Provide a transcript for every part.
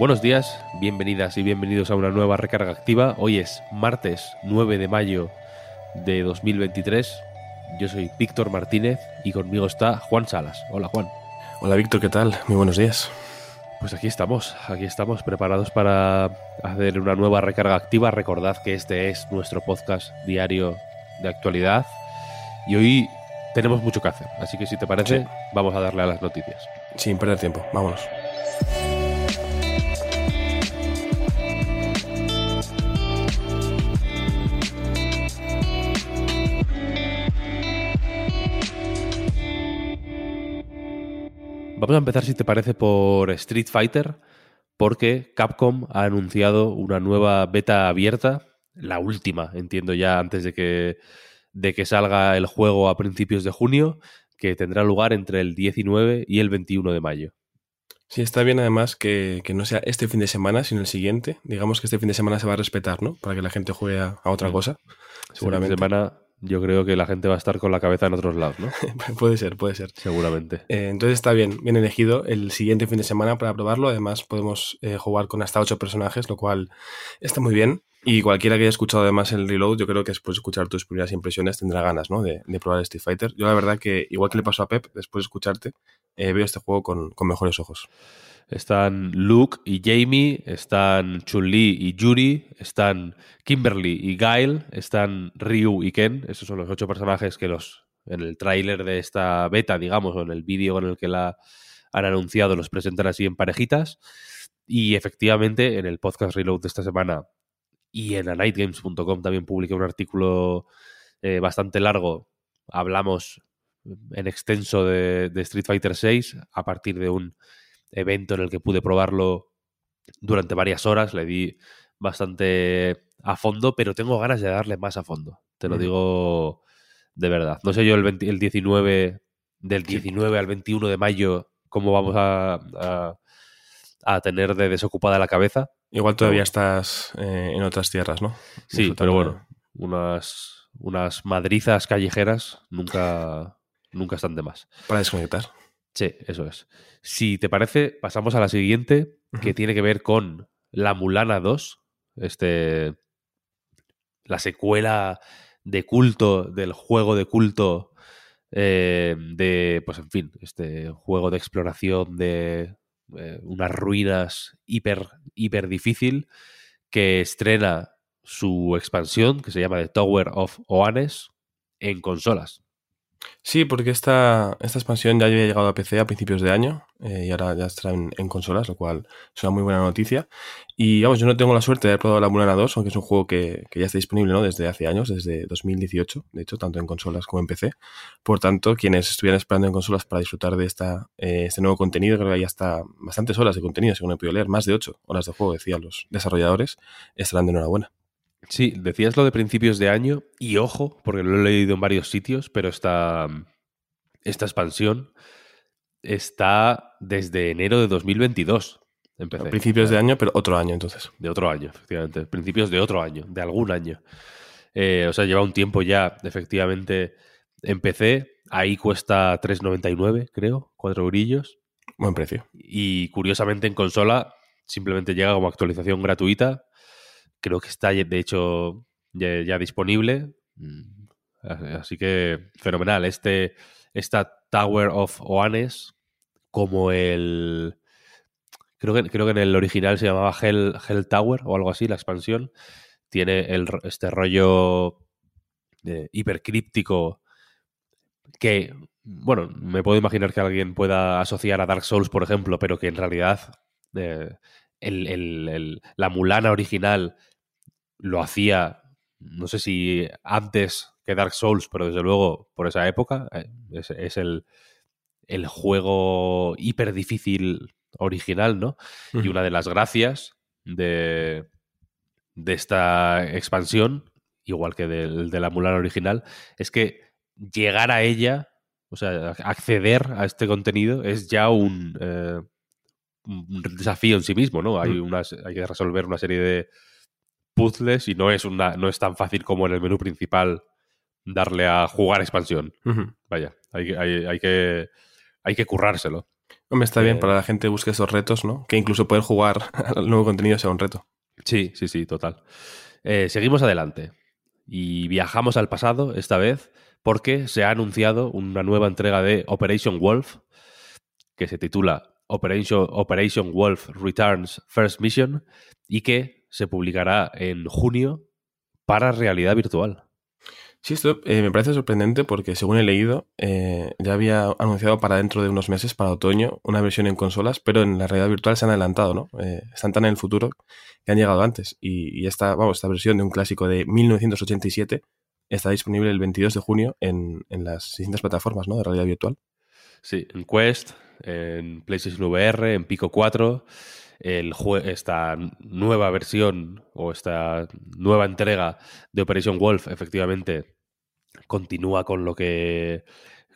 Buenos días, bienvenidas y bienvenidos a una nueva recarga activa. Hoy es martes 9 de mayo de 2023. Yo soy Víctor Martínez y conmigo está Juan Salas. Hola Juan. Hola Víctor, ¿qué tal? Muy buenos días. Pues aquí estamos, aquí estamos preparados para hacer una nueva recarga activa. Recordad que este es nuestro podcast diario de actualidad y hoy tenemos mucho que hacer. Así que si te parece, Sí. vamos a darle a las noticias. Sin perder tiempo, vámonos. Vamos a empezar, si te parece, por Street Fighter, porque Capcom ha anunciado una nueva beta abierta, la última, entiendo ya, antes de que, de que salga el juego a principios de junio, que tendrá lugar entre el 19 y el 21 de mayo. Sí, está bien además que, que no sea este fin de semana, sino el siguiente. Digamos que este fin de semana se va a respetar, ¿no? Para que la gente juegue a, a otra Mm. cosa. Seguramente. Seguramente. semana yo creo que la gente va a estar con la cabeza en otros lados, ¿no? puede ser, puede ser. Seguramente. Eh, entonces está bien, bien elegido el siguiente fin de semana para probarlo. Además, podemos eh, jugar con hasta ocho personajes, lo cual está muy bien. Y cualquiera que haya escuchado además el reload, yo creo que después de escuchar tus primeras impresiones tendrá ganas ¿no? de, de probar Street Fighter. Yo la verdad que, igual que le pasó a Pep, después de escucharte, eh, veo este juego con, con mejores ojos. Están Luke y Jamie, están Chun-Li y Yuri, están Kimberly y Guile, están Ryu y Ken. Esos son los ocho personajes que los en el tráiler de esta beta, digamos, o en el vídeo en el que la han anunciado, los presentan así en parejitas. Y efectivamente, en el podcast Reload de esta semana y en anightgames.com también publiqué un artículo eh, bastante largo. Hablamos en extenso de, de Street Fighter VI a partir de un evento en el que pude probarlo durante varias horas. Le di bastante a fondo, pero tengo ganas de darle más a fondo. Te lo digo de verdad. No sé yo el, 20 el 19, del Sí. 19 al 21 de mayo, cómo vamos a, a, a tener de desocupada la cabeza. Igual todavía estás eh, en otras tierras, ¿no? Sí, pero bueno, unas, unas madrizas callejeras nunca, nunca están de más. Para desconectar. Sí, eso es. Si te parece, pasamos a la siguiente, que tiene que ver con La Mulana 2, este, la secuela de culto del juego de culto eh, de, pues en fin, este juego de exploración de eh, unas ruinas hiper, hiper difícil que estrena su expansión, que se llama The Tower of Oanes, en consolas. Sí, porque esta, esta expansión ya había llegado a PC a principios de año eh, y ahora ya está en, consolas, lo cual es una muy buena noticia. Y vamos, yo no tengo la suerte de haber probado la Mulana 2, aunque es un juego que, que ya está disponible ¿no? desde hace años, desde 2018, de hecho, tanto en consolas como en PC. Por tanto, quienes estuvieran esperando en consolas para disfrutar de esta, eh, este nuevo contenido, creo que hay hasta bastantes horas de contenido, según he podido leer, más de 8 horas de juego, decían los desarrolladores, estarán de enhorabuena. Sí, decías lo de principios de año y ojo, porque lo he leído en varios sitios, pero esta, esta expansión está desde enero de 2022. en PC. A principios de año, pero otro año entonces. De otro año, efectivamente. Principios de otro año, de algún año. Eh, o sea, lleva un tiempo ya, efectivamente, en PC. Ahí cuesta 3,99, creo, 4 eurillos. Buen precio. Y curiosamente en consola simplemente llega como actualización gratuita. Creo que está, de hecho, ya, disponible. Mm, Así que fenomenal. Este, esta Tower of Oanes, como el. Creo que, creo que en el original se llamaba Hell, Hell Tower o algo así, la expansión. Tiene este rollo eh, hipercríptico que, bueno, me puedo imaginar que alguien pueda asociar a Dark Souls, por ejemplo, pero que en realidad eh, la Mulana original lo hacía, no sé si antes que Dark Souls, pero desde luego por esa época. eh, es, es el, el juego hiper difícil original, ¿no? Y una de las gracias de, de esta expansión, igual que del, de la Mulan original, es que llegar a ella, o sea, acceder a este contenido es ya un, eh, un desafío en sí mismo, ¿no? Hay, Mm. unas, hay que resolver una serie de puzzles y no es, una, no es tan fácil como en el menú principal darle a jugar expansión. Vaya, hay, que- hay, hay que, hay que currárselo. Hombre, está bien Eh, para la gente que busque esos retos, ¿no? Que incluso poder jugar al nuevo contenido sea un reto. Sí, sí, sí, total. Eh, seguimos adelante y viajamos al pasado esta vez porque se ha anunciado una nueva entrega de Operation Wolf que se titula Operation, Operation Wolf Returns First Mission y que se publicará en junio para realidad virtual. Sí, esto eh, me parece sorprendente porque, según he leído, eh, ya había anunciado para dentro de unos meses, para otoño, una versión en consolas, pero en la realidad virtual se han adelantado, ¿no? Eh, están tan en el futuro que han llegado antes. Y, y esta, vamos, esta versión de un clásico de 1987 está disponible el 22 de junio en, en las distintas plataformas, ¿no? De realidad virtual. Sí, en Quest, en PlayStation VR, en Pico 4, el esta nueva versión o esta nueva entrega de Operation Wolf efectivamente continúa con lo que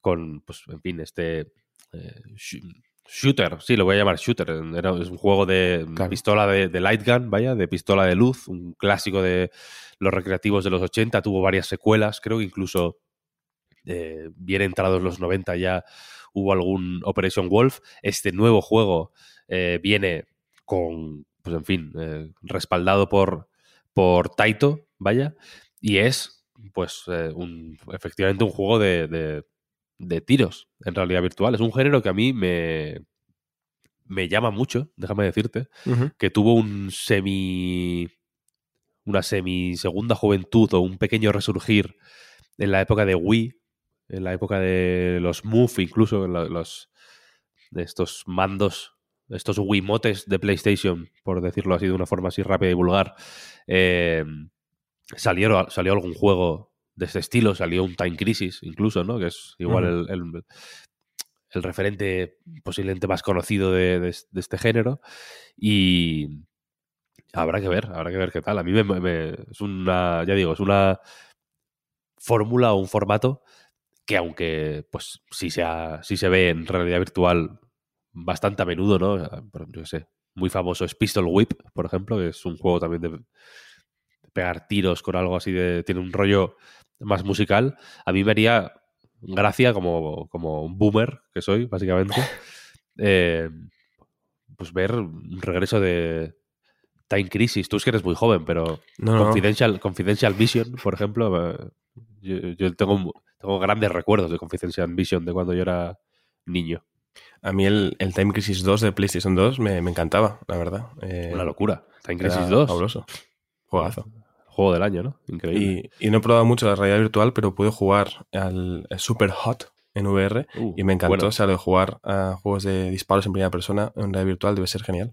con pues en fin este eh, sh- shooter sí lo voy a llamar shooter era, es un juego de Claro. pistola de, de light gun vaya de pistola de luz un clásico de los recreativos de los 80 tuvo varias secuelas creo que incluso eh, bien entrados los 90 ya hubo algún Operation Wolf. Este nuevo juego eh, viene con, pues en fin, eh, respaldado por, por Taito, vaya, y es, pues, eh, un, efectivamente un juego de, de, de tiros en realidad virtual. Es un género que a mí me, me llama mucho, déjame decirte, que tuvo un semi. una semi segunda juventud o un pequeño resurgir en la época de Wii, en la época de los Move, incluso en la- los de estos mandos, estos Wiimotes de PlayStation, por decirlo así de una forma así rápida y vulgar. eh, salieron, salió algún juego de este estilo, salió un Time Crisis incluso, ¿no? Que es igual el, el- el referente posiblemente más conocido de, de- de este género. Y habrá que ver, habrá que ver qué tal. A mí me, me- es una, ya digo, es una fórmula o un formato que aunque pues sí, sea, sí se ve en realidad virtual bastante a menudo, ¿no? Por- Yo sé, muy famoso es Pistol Whip, por ejemplo, que es un juego también de pegar tiros con algo así de... tiene un rollo más musical. A mí me haría gracia como, como un boomer que soy, básicamente, eh, pues ver un regreso de Time Crisis. Tú es que eres muy joven, pero No, no. Confidential, Confidential Vision, por ejemplo, eh, yo, yo tengo, tengo grandes recuerdos de Confidential Vision de cuando yo era niño. A mí el, el Time Crisis 2 de PlayStation 2 me, me encantaba, la verdad. Eh, Una locura. Time Crisis 2. Fabuloso. Juegazo. Juego del año, ¿no? Increíble. Y, y no he probado mucho la realidad virtual, pero pude jugar al Super Hot en VR Uh, y me encantó. bueno. O sea, lo de jugar a juegos de disparos en primera persona en realidad virtual debe ser genial.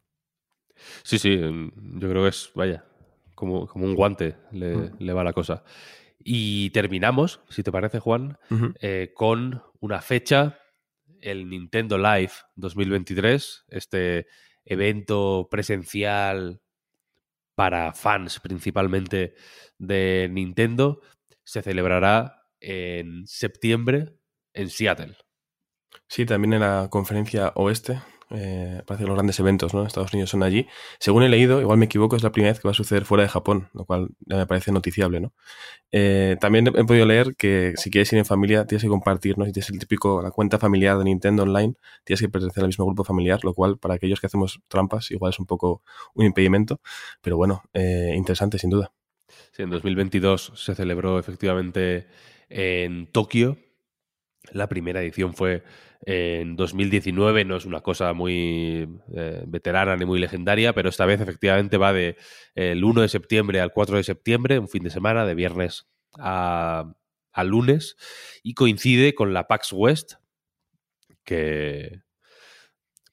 Sí, sí, yo creo que es, vaya, como, como un guante le, Mm. le va la cosa. Y terminamos, si te parece, Juan, eh, con una fecha, el Nintendo Live 2023, este evento presencial para fans principalmente de Nintendo, se celebrará en septiembre en Seattle. Sí, también en la conferencia oeste. Eh, parece que los grandes eventos ¿no? Estados Unidos son allí. Según he leído, igual me equivoco, es la primera vez que va a suceder fuera de Japón, lo cual me parece noticiable. ¿no? Eh, también he, he podido leer que si quieres ir en familia tienes que compartir, ¿no? si tienes el típico, la cuenta familiar de Nintendo Online, tienes que pertenecer al mismo grupo familiar, lo cual para aquellos que hacemos trampas igual es un poco un impedimento, pero bueno, eh, interesante sin duda. Sí, en 2022 se celebró efectivamente en Tokio. La primera edición fue en 2019, no es una cosa muy eh, veterana ni muy legendaria, pero esta vez efectivamente va de el 1 de septiembre al 4 de septiembre, un fin de semana, de viernes a, a lunes, y coincide con la PAX West, que,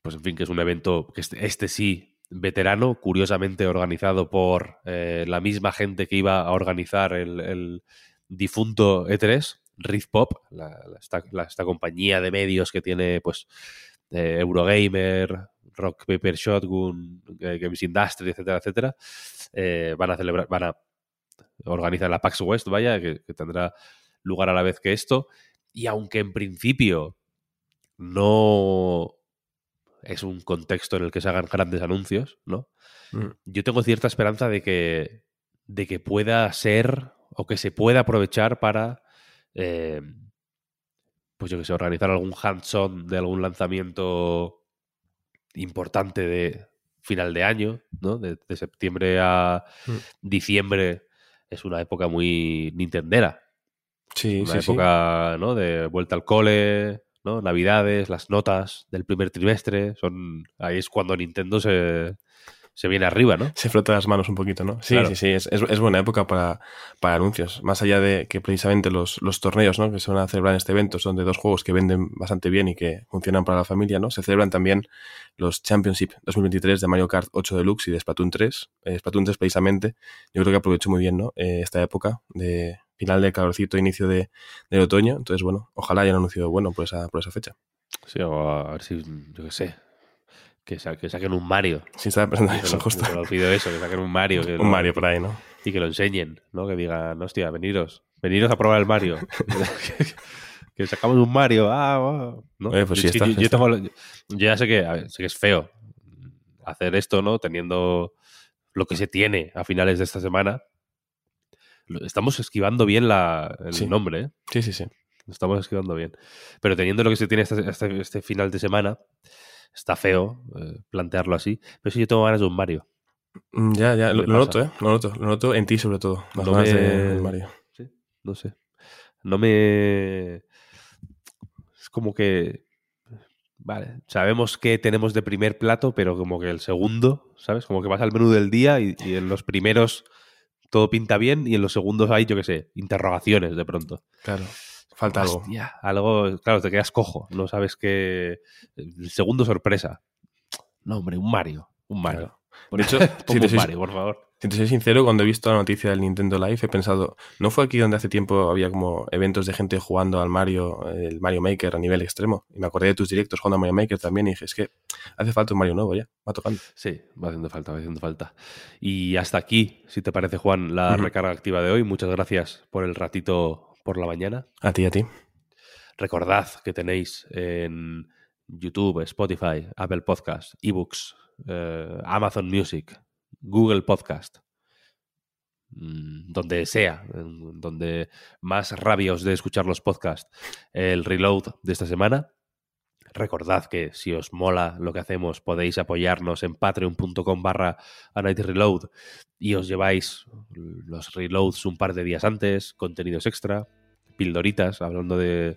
pues en fin, que es un evento, que este, este sí, veterano, curiosamente organizado por eh, la misma gente que iba a organizar el, el, difunto E3, Rift Pop, la, esta, compañía de medios que tiene pues eh, Eurogamer, Rock Paper Shotgun, eh, Games Industry, etcétera, etcétera, eh, van a celebrar, van a organizar la PAX West, vaya, que, tendrá lugar a la vez que esto. Y aunque en principio no es un contexto en el que se hagan grandes anuncios, ¿no? Mm. Yo tengo cierta esperanza de que, de que pueda ser o que se pueda aprovechar para, eh, pues yo que sé, organizar algún hands-on de algún lanzamiento importante de final de año, ¿no? De, septiembre a mm. diciembre es una época muy nintendera. Sí, una época, ¿no? De vuelta al cole, ¿no? Navidades, las notas del primer trimestre, son ahí es cuando Nintendo se, se viene arriba, ¿no? Se frota las manos un poquito, ¿no? Sí, sí, sí, es, es, buena época para, para, anuncios. Más allá de que precisamente los, los, torneos, ¿no? Que se van a celebrar en este evento son de dos juegos que venden bastante bien y que funcionan para la familia, ¿no? Se celebran también los Championship 2023 de Mario Kart 8 Deluxe y de Splatoon 3. Eh, Splatoon 3 precisamente, yo creo que aprovechó muy bien, ¿no? Eh, esta época de final de calorcito, inicio de, de, otoño. Entonces, bueno, ojalá hayan anunciado bueno por esa, por esa fecha. Sí, o a ver si, yo qué sé, que, saquen un Mario. Sí, estaba pensando eso, justo. Lo pido eso, que saquen un Mario. un Mario por ahí, ¿no? Y que lo enseñen, ¿no? Que digan, hostia, veniros, veniros a probar el Mario. que sacamos un Mario, ah, ¿no? pues sí, está, yo, Tengo, yo, ya sé que, sé que es feo hacer esto, ¿no? Teniendo lo que se tiene a finales de esta semana. Estamos esquivando bien la, el nombre, ¿eh? Sí, sí, sí. Estamos esquivando bien. Pero teniendo lo que se tiene este, este, este final de semana, está feo eh, plantearlo así, pero sí yo tengo ganas de un Mario. Mm, ya, ya, lo, noto, ¿eh? Lo noto, lo noto en ti sobre todo. no me... de Mario. Sí, no sé. No me... Es como que... Vale, sabemos que tenemos de primer plato, pero como que el segundo, ¿sabes? Como que vas al menú del día y, y en los primeros todo pinta bien y en los segundos hay, yo qué sé, interrogaciones de pronto. Claro. Falta algo. Algo, claro, te quedas cojo. No sabes qué. El segundo sorpresa. No, hombre, un Mario. Un Mario. Por hecho, si un Mario, por favor. Si te soy sincero, cuando he visto la noticia del Nintendo Live he pensado, ¿no fue aquí donde hace tiempo había como eventos de gente jugando al Mario, el Mario Maker a nivel extremo? Y me acordé de tus directos jugando a Mario Maker también y dije, es que hace falta un Mario nuevo ya, va tocando. Sí, va haciendo falta, va haciendo falta. Y hasta aquí, si te parece, Juan, la recarga activa de hoy. Muchas gracias por el ratito por la mañana. A ti, a ti. Recordad que tenéis en YouTube, Spotify, Apple Podcast, eBooks, eh, Amazon Music, Google Podcast, mm, donde sea, donde más rabios de escuchar los podcasts, el reload de esta semana. Recordad que si os mola lo que hacemos podéis apoyarnos en patreon.com barra reload y os lleváis los reloads un par de días antes, contenidos extra, pildoritas hablando de,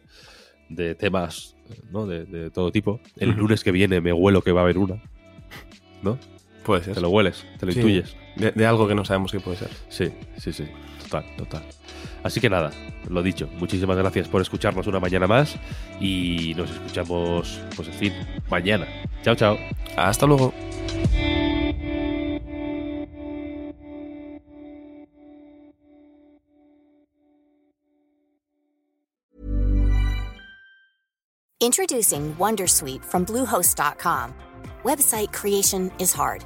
de temas ¿no? de, todo tipo. El lunes que viene me huelo que va a haber una. ¿No? Puede ser. Te lo hueles, te lo intuyes. De, algo que no sabemos qué puede ser. Sí, sí, sí. Total, total. Así que nada, lo dicho. Muchísimas gracias por escucharnos una mañana más y nos escuchamos, pues en fin, mañana. Chao, chao. Hasta luego. Introducing Wondersuite from Bluehost.com. Website creation is hard,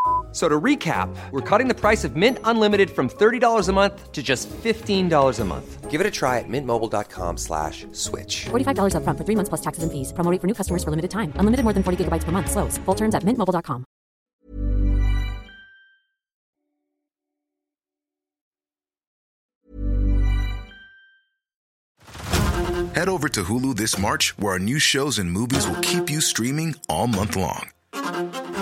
So to recap, we're cutting the price of Mint Unlimited from $30 a month to just $15 a month. Give it a try at mintmobile.com slash switch. $45 up front for three months plus taxes and fees. Promo for new customers for limited time. Unlimited more than 40 gigabytes per month. Slows. Full terms at mintmobile.com. Head over to Hulu this March, where our new shows and movies will keep you streaming all month long.